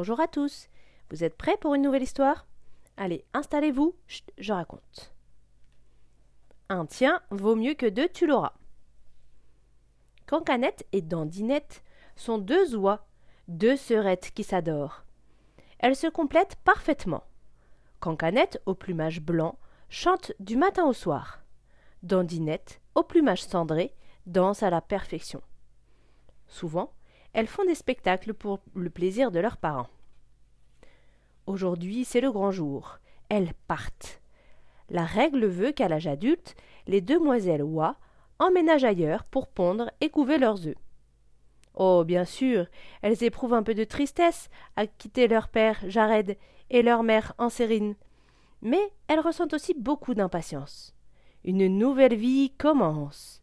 Bonjour à tous. Vous êtes prêts pour une nouvelle histoire? Allez, installez-vous, je raconte. Un tien vaut mieux que deux, tu l'auras. Cancanette et Dandinette sont deux oies, deux sœurettes qui s'adorent. Elles se complètent parfaitement. Cancanette, au plumage blanc, chante du matin au soir. Dandinette, au plumage cendré, danse à la perfection. Souvent, elles font des spectacles pour le plaisir de leurs parents. Aujourd'hui, c'est le grand jour. Elles partent. La règle veut qu'à l'âge adulte, les demoiselles oies emménagent ailleurs pour pondre et couver leurs œufs. Oh, bien sûr, elles éprouvent un peu de tristesse à quitter leur père, Jared, et leur mère, Ansérine. Mais elles ressentent aussi beaucoup d'impatience. Une nouvelle vie commence.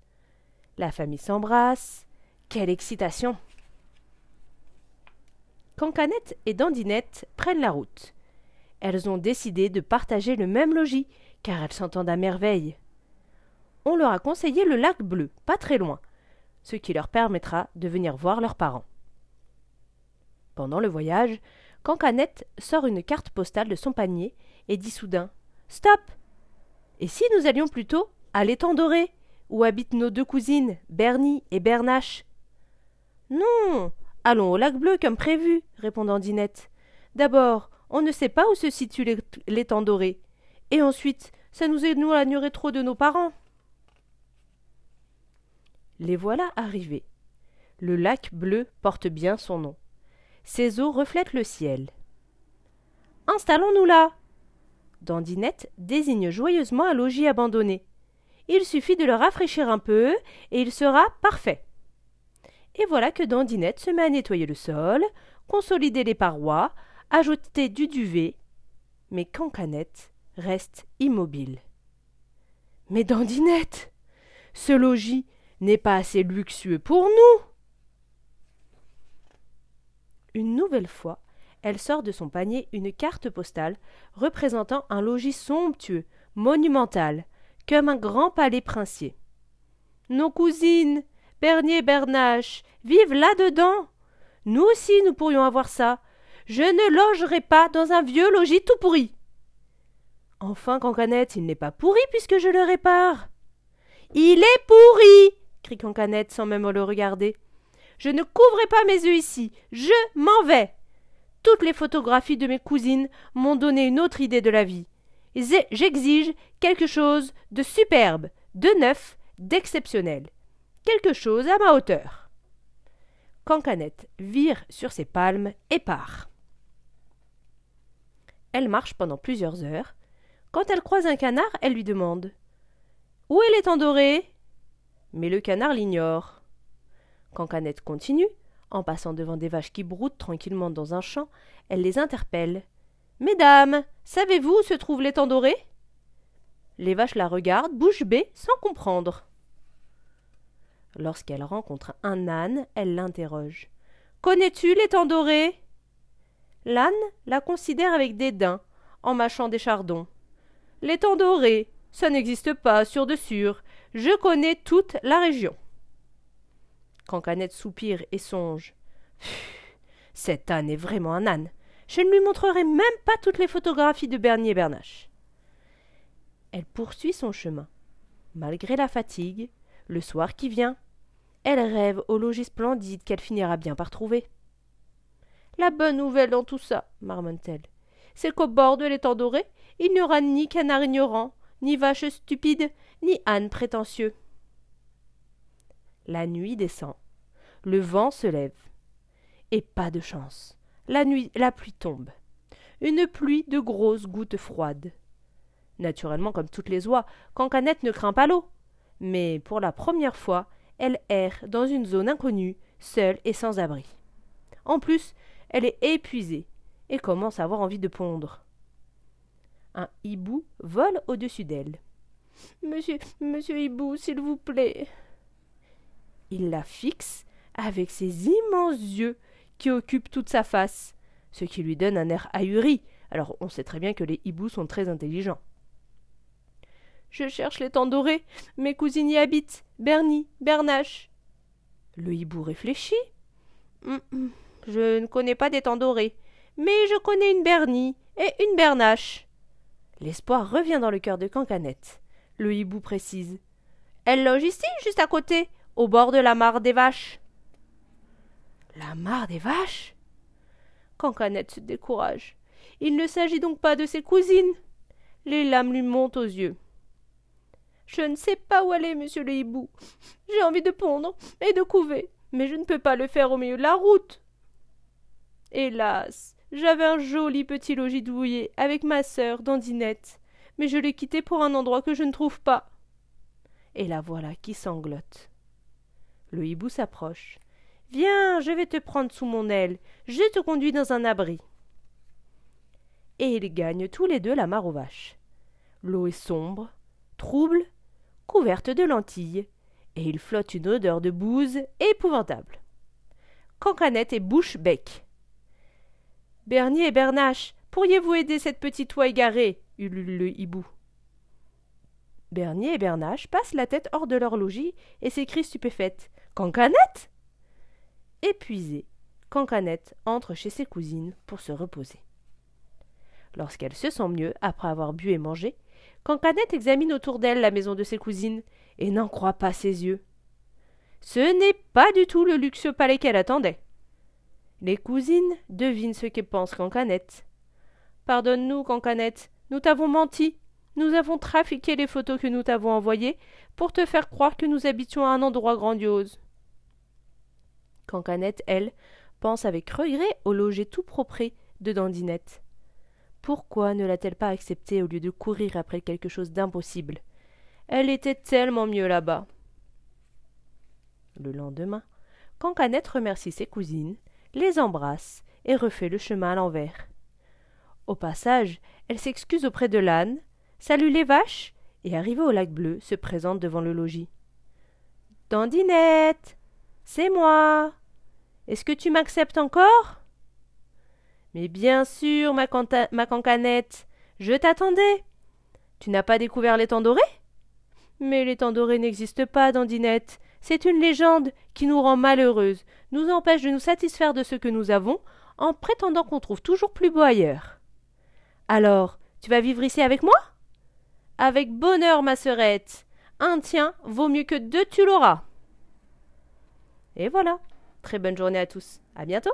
La famille s'embrasse. Quelle excitation! Cancanette et Dandinette prennent la route. Elles ont décidé de partager le même logis, car elles s'entendent à merveille. On leur a conseillé le lac bleu, pas très loin, ce qui leur permettra de venir voir leurs parents. Pendant le voyage, Cancanette sort une carte postale de son panier et dit soudain Stop Et si nous allions plutôt à l'étang doré, où habitent nos deux cousines, Bernie et Bernache Non Allons au lac bleu comme prévu, répondant Dinette. D'abord, on ne sait pas où se situe l'étang doré. Et ensuite, ça nous éloignerait trop de nos parents. Les voilà arrivés. Le lac bleu porte bien son nom. Ses eaux reflètent le ciel. Installons-nous là. Dandinette désigne joyeusement un logis abandonné. Il suffit de le rafraîchir un peu et il sera parfait et voilà que Dandinette se met à nettoyer le sol, consolider les parois, ajouter du duvet. Mais Cancanette reste immobile. Mais Dandinette, ce logis n'est pas assez luxueux pour nous. Une nouvelle fois, elle sort de son panier une carte postale représentant un logis somptueux, monumental, comme un grand palais princier. Nos cousines, Bernier Bernache vivent là-dedans. Nous aussi nous pourrions avoir ça. Je ne logerai pas dans un vieux logis tout pourri. Enfin, Cancanette, il n'est pas pourri puisque je le répare. Il est pourri crie Cancanette sans même le regarder. Je ne couvrai pas mes yeux ici. Je m'en vais. Toutes les photographies de mes cousines m'ont donné une autre idée de la vie. J'exige quelque chose de superbe, de neuf, d'exceptionnel quelque chose à ma hauteur. Cancanette vire sur ses palmes et part. Elle marche pendant plusieurs heures. Quand elle croise un canard, elle lui demande Où est l'étang doré? Mais le canard l'ignore. Cancanette continue, en passant devant des vaches qui broutent tranquillement dans un champ, elle les interpelle. Mesdames, savez-vous où se trouve l'étang doré? Les vaches la regardent, bouche bée, sans comprendre. Lorsqu'elle rencontre un âne, elle l'interroge. Connais-tu l'étang doré? L'âne la considère avec dédain, en mâchant des chardons. L'étang doré, ça n'existe pas, sûr de sûr. Je connais toute la région. Cancanette soupire et songe. Cet âne est vraiment un âne. Je ne lui montrerai même pas toutes les photographies de Bernier Bernache. Elle poursuit son chemin. Malgré la fatigue, le soir qui vient, elle rêve au logis splendide qu'elle finira bien par trouver. La bonne nouvelle dans tout ça, marmonne-t-elle, c'est qu'au bord de l'étang doré, il n'y aura ni canard ignorant, ni vache stupide, ni âne prétentieux. La nuit descend, le vent se lève. Et pas de chance. La nuit, la pluie tombe. Une pluie de grosses gouttes froides. Naturellement, comme toutes les oies, Cancanette ne craint pas l'eau. Mais pour la première fois, elle erre dans une zone inconnue, seule et sans abri. En plus, elle est épuisée et commence à avoir envie de pondre. Un hibou vole au-dessus d'elle. Monsieur, monsieur hibou, s'il vous plaît. Il la fixe avec ses immenses yeux qui occupent toute sa face, ce qui lui donne un air ahuri. Alors on sait très bien que les hiboux sont très intelligents. Je cherche l'étang doré. Mes cousines y habitent. Bernie, Bernache. Le hibou réfléchit. Hum, hum, je ne connais pas d'étang doré. mais je connais une Bernie et une Bernache. L'espoir revient dans le cœur de Cancanette. Le hibou précise. Elle loge ici, juste à côté, au bord de la mare des vaches. La mare des vaches? Cancanette se décourage. Il ne s'agit donc pas de ses cousines. Les lames lui montent aux yeux. Je ne sais pas où aller, monsieur le hibou. J'ai envie de pondre et de couver, mais je ne peux pas le faire au milieu de la route. Hélas, j'avais un joli petit logis douillet avec ma sœur, Dandinette, mais je l'ai quitté pour un endroit que je ne trouve pas. Et la voilà qui sanglote. Le hibou s'approche. Viens, je vais te prendre sous mon aile, je te conduis dans un abri. Et ils gagnent tous les deux la mare aux vaches. L'eau est sombre, trouble, couverte de lentilles, et il flotte une odeur de bouse épouvantable. Cancanette et bouche-bec. Bernier et Bernache, pourriez-vous aider cette petite oie égarée? ulule le hibou. Bernier et Bernache passent la tête hors de leur logis et s'écrient stupéfaites. Cancanette? Épuisée, Cancanette entre chez ses cousines pour se reposer. Lorsqu'elle se sent mieux après avoir bu et mangé, Cancanette examine autour d'elle la maison de ses cousines et n'en croit pas ses yeux. Ce n'est pas du tout le luxueux palais qu'elle attendait. Les cousines devinent ce que pense Cancanette. Pardonne-nous, Cancanette, nous t'avons menti. Nous avons trafiqué les photos que nous t'avons envoyées pour te faire croire que nous habitions à un endroit grandiose. Cancanette, elle, pense avec regret au loger tout propre de Dandinette. Pourquoi ne l'a-t-elle pas accepté au lieu de courir après quelque chose d'impossible? Elle était tellement mieux là-bas. Le lendemain, Cancanette remercie ses cousines, les embrasse et refait le chemin à l'envers. Au passage, elle s'excuse auprès de l'âne, salue les vaches et, arrivée au lac bleu, se présente devant le logis. Dandinette C'est moi Est-ce que tu m'acceptes encore? Mais bien sûr, ma, cancanette Je t'attendais Tu n'as pas découvert l'étang doré Mais l'étang doré n'existe pas, Dandinette. C'est une légende qui nous rend malheureuses, nous empêche de nous satisfaire de ce que nous avons, en prétendant qu'on trouve toujours plus beau ailleurs. Alors, tu vas vivre ici avec moi? Avec bonheur, ma sœurette. Un tien vaut mieux que deux tu l'auras. Et voilà. Très bonne journée à tous. À bientôt.